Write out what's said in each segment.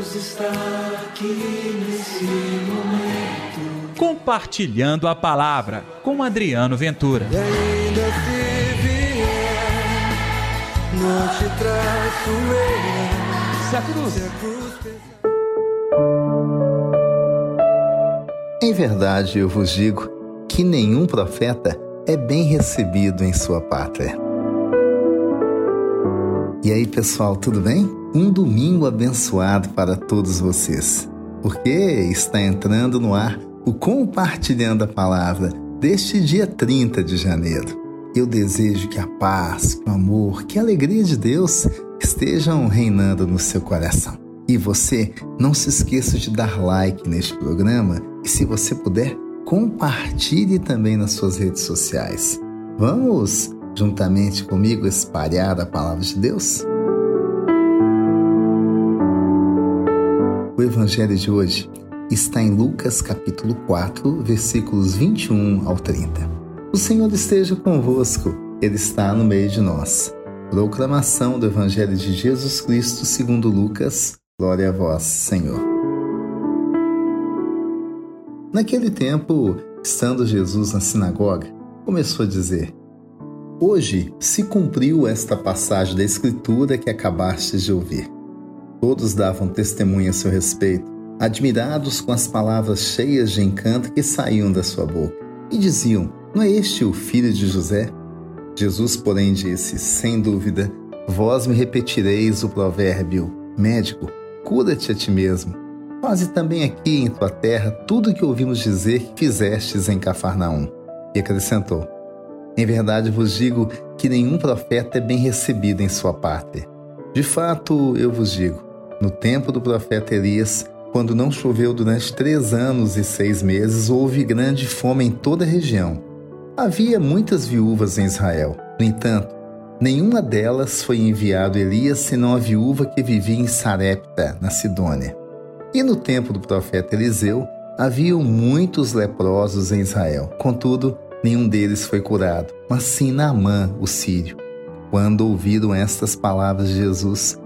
Deus está aqui nesse momento. Compartilhando a palavra com Adriano Ventura. E ainda se vier, não te traço eu. Se a cruz. Se a cruz. Em verdade, eu vos digo que nenhum profeta é bem recebido em sua pátria. E aí, pessoal, tudo bem? Um domingo abençoado para todos vocês, porque está entrando no ar o Compartilhando a Palavra deste dia 30 de janeiro. Eu desejo que a paz, que o amor, que a alegria de Deus estejam reinando no seu coração. E você, não se esqueça de dar like neste programa e, se você puder, compartilhe também nas suas redes sociais. Vamos, juntamente comigo, espalhar a palavra de Deus? O evangelho de hoje está em Lucas capítulo 4, versículos 21 ao 30. O Senhor esteja convosco, Ele está no meio de nós. Proclamação do Evangelho de Jesus Cristo segundo Lucas. Glória a vós, Senhor. Naquele tempo, estando Jesus na sinagoga, começou a dizer: Hoje se cumpriu esta passagem da Escritura que acabastes de ouvir. Todos davam testemunho a seu respeito, admirados com as palavras cheias de encanto que saíam da sua boca, e diziam: Não é este o filho de José? Jesus, porém, disse: Sem dúvida, vós me repetireis o provérbio: Médico, cura-te a ti mesmo. Faze também aqui em tua terra tudo o que ouvimos dizer que fizestes em Cafarnaum. E acrescentou: Em verdade vos digo que nenhum profeta é bem recebido em sua pátria. De fato, eu vos digo: no tempo do profeta Elias, quando não choveu durante três anos e seis meses, houve grande fome em toda a região. Havia muitas viúvas em Israel. No entanto, nenhuma delas foi enviado Elias senão a viúva que vivia em Sarepta, na Sidônia. E no tempo do profeta Eliseu, haviam muitos leprosos em Israel. Contudo, nenhum deles foi curado, mas sim Naamã, o sírio. Quando ouviram estas palavras de Jesus,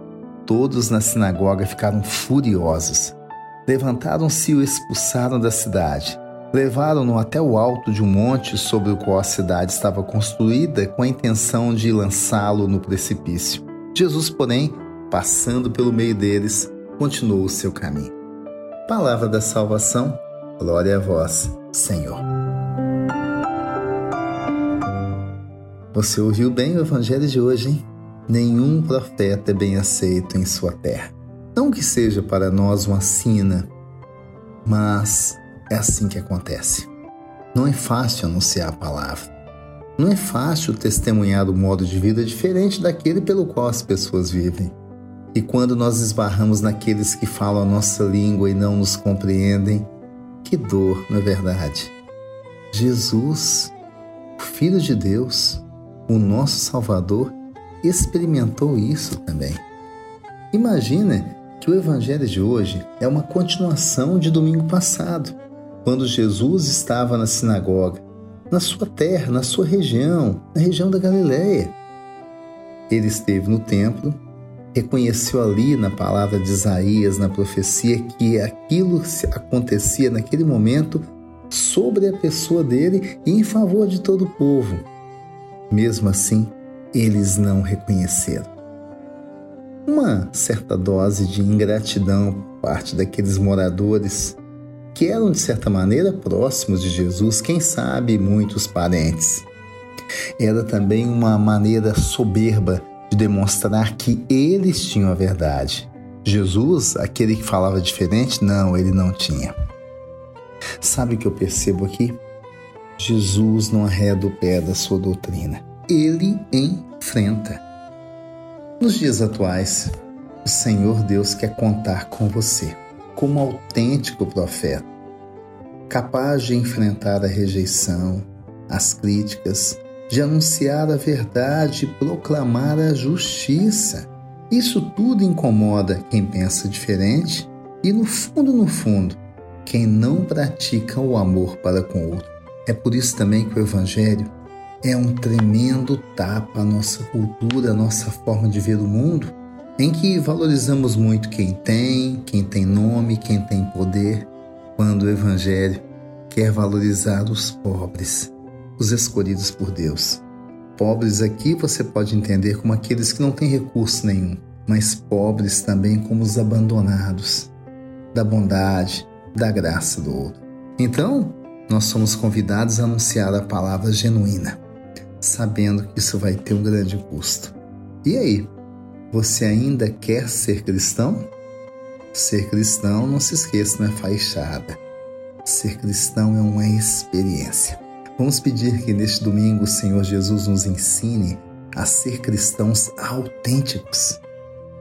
todos na sinagoga ficaram furiosos. Levantaram-se e o expulsaram da cidade. Levaram-no até o alto de um monte sobre o qual a cidade estava construída com a intenção de lançá-lo no precipício. Jesus, porém, passando pelo meio deles, continuou o seu caminho. Palavra da salvação, glória a vós, Senhor. Você ouviu bem o evangelho de hoje, hein? Nenhum profeta é bem aceito em sua terra. Não que seja para nós uma sina, mas é assim que acontece. Não é fácil anunciar a palavra. Não é fácil testemunhar o modo de vida diferente daquele pelo qual as pessoas vivem. E quando nós esbarramos naqueles que falam a nossa língua e não nos compreendem, que dor, não é verdade? Jesus, o Filho de Deus, o nosso Salvador, experimentou isso também. Imagina que o Evangelho de hoje é uma continuação de domingo passado, quando Jesus estava na sinagoga, na sua terra, na sua região, na região da Galileia. Ele esteve no templo reconheceu ali na palavra de Isaías, na profecia, que aquilo acontecia naquele momento sobre a pessoa dele e em favor de todo o povo. Mesmo assim, eles não reconheceram. Uma certa dose de ingratidão por parte daqueles moradores que eram, de certa maneira, próximos de Jesus, quem sabe muitos parentes. Era também uma maneira soberba de demonstrar que eles tinham a verdade. Jesus, aquele que falava diferente, não, ele não tinha. Sabe o que eu percebo aqui? Jesus não arreda o pé da sua doutrina. Ele enfrenta. Nos dias atuais, o Senhor Deus quer contar com você como autêntico profeta, capaz de enfrentar a rejeição, as críticas, de anunciar a verdade e proclamar a justiça. Isso tudo incomoda quem pensa diferente e, no fundo, no fundo, quem não pratica o amor para com o outro. É por isso também que o Evangelho é um tremendo tapa à nossa cultura, à nossa forma de ver o mundo, em que valorizamos muito quem tem, quem teme quem tem poder quando o Evangelho quer valorizar os pobres, os escolhidos por Deus. Pobres aqui você pode entender como aqueles que não têm recurso nenhum, mas pobres também como os abandonados, da bondade, da graça do outro. Então, nós somos convidados a anunciar a palavra genuína, sabendo que isso vai ter um grande custo. E aí, você ainda quer ser cristão? Ser cristão, não se esqueça, não é fachada. Ser cristão é uma experiência. Vamos pedir que neste domingo o Senhor Jesus nos ensine a ser cristãos autênticos.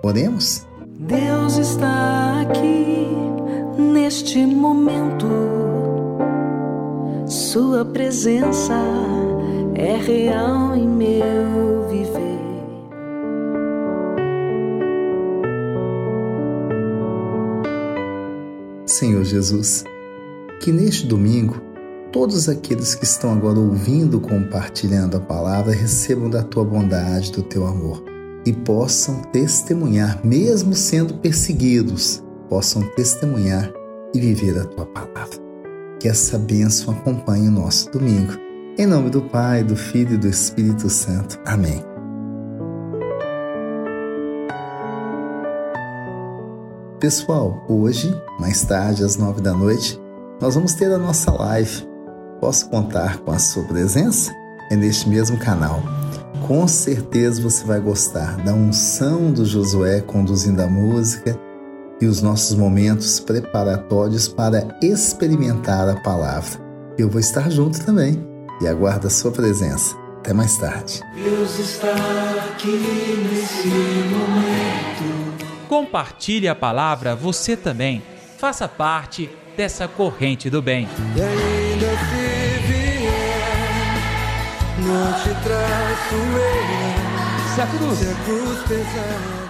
Oremos? Deus está aqui neste momento. Sua presença é real em meu viver. Senhor Jesus, que neste domingo todos aqueles que estão agora ouvindo, compartilhando a palavra, recebam da tua bondade, do teu amor e possam testemunhar, mesmo sendo perseguidos, possam testemunhar e viver a tua palavra. Que essa bênção acompanhe o nosso domingo. Em nome do Pai, do Filho e do Espírito Santo. Amém. Pessoal, hoje, mais tarde, às nove da noite, nós vamos ter a nossa live. Posso contar com a sua presença? É neste mesmo canal. Com certeza você vai gostar da unção do Josué conduzindo a música e os nossos momentos preparatórios para experimentar a palavra. Eu vou estar junto também e aguardo a sua presença. Até mais tarde. Deus está aqui nesse momento. Compartilhe a palavra você também. Faça parte dessa corrente do bem. E ainda se vier, não te traço eu. Se a cruz Se a cruz pesada.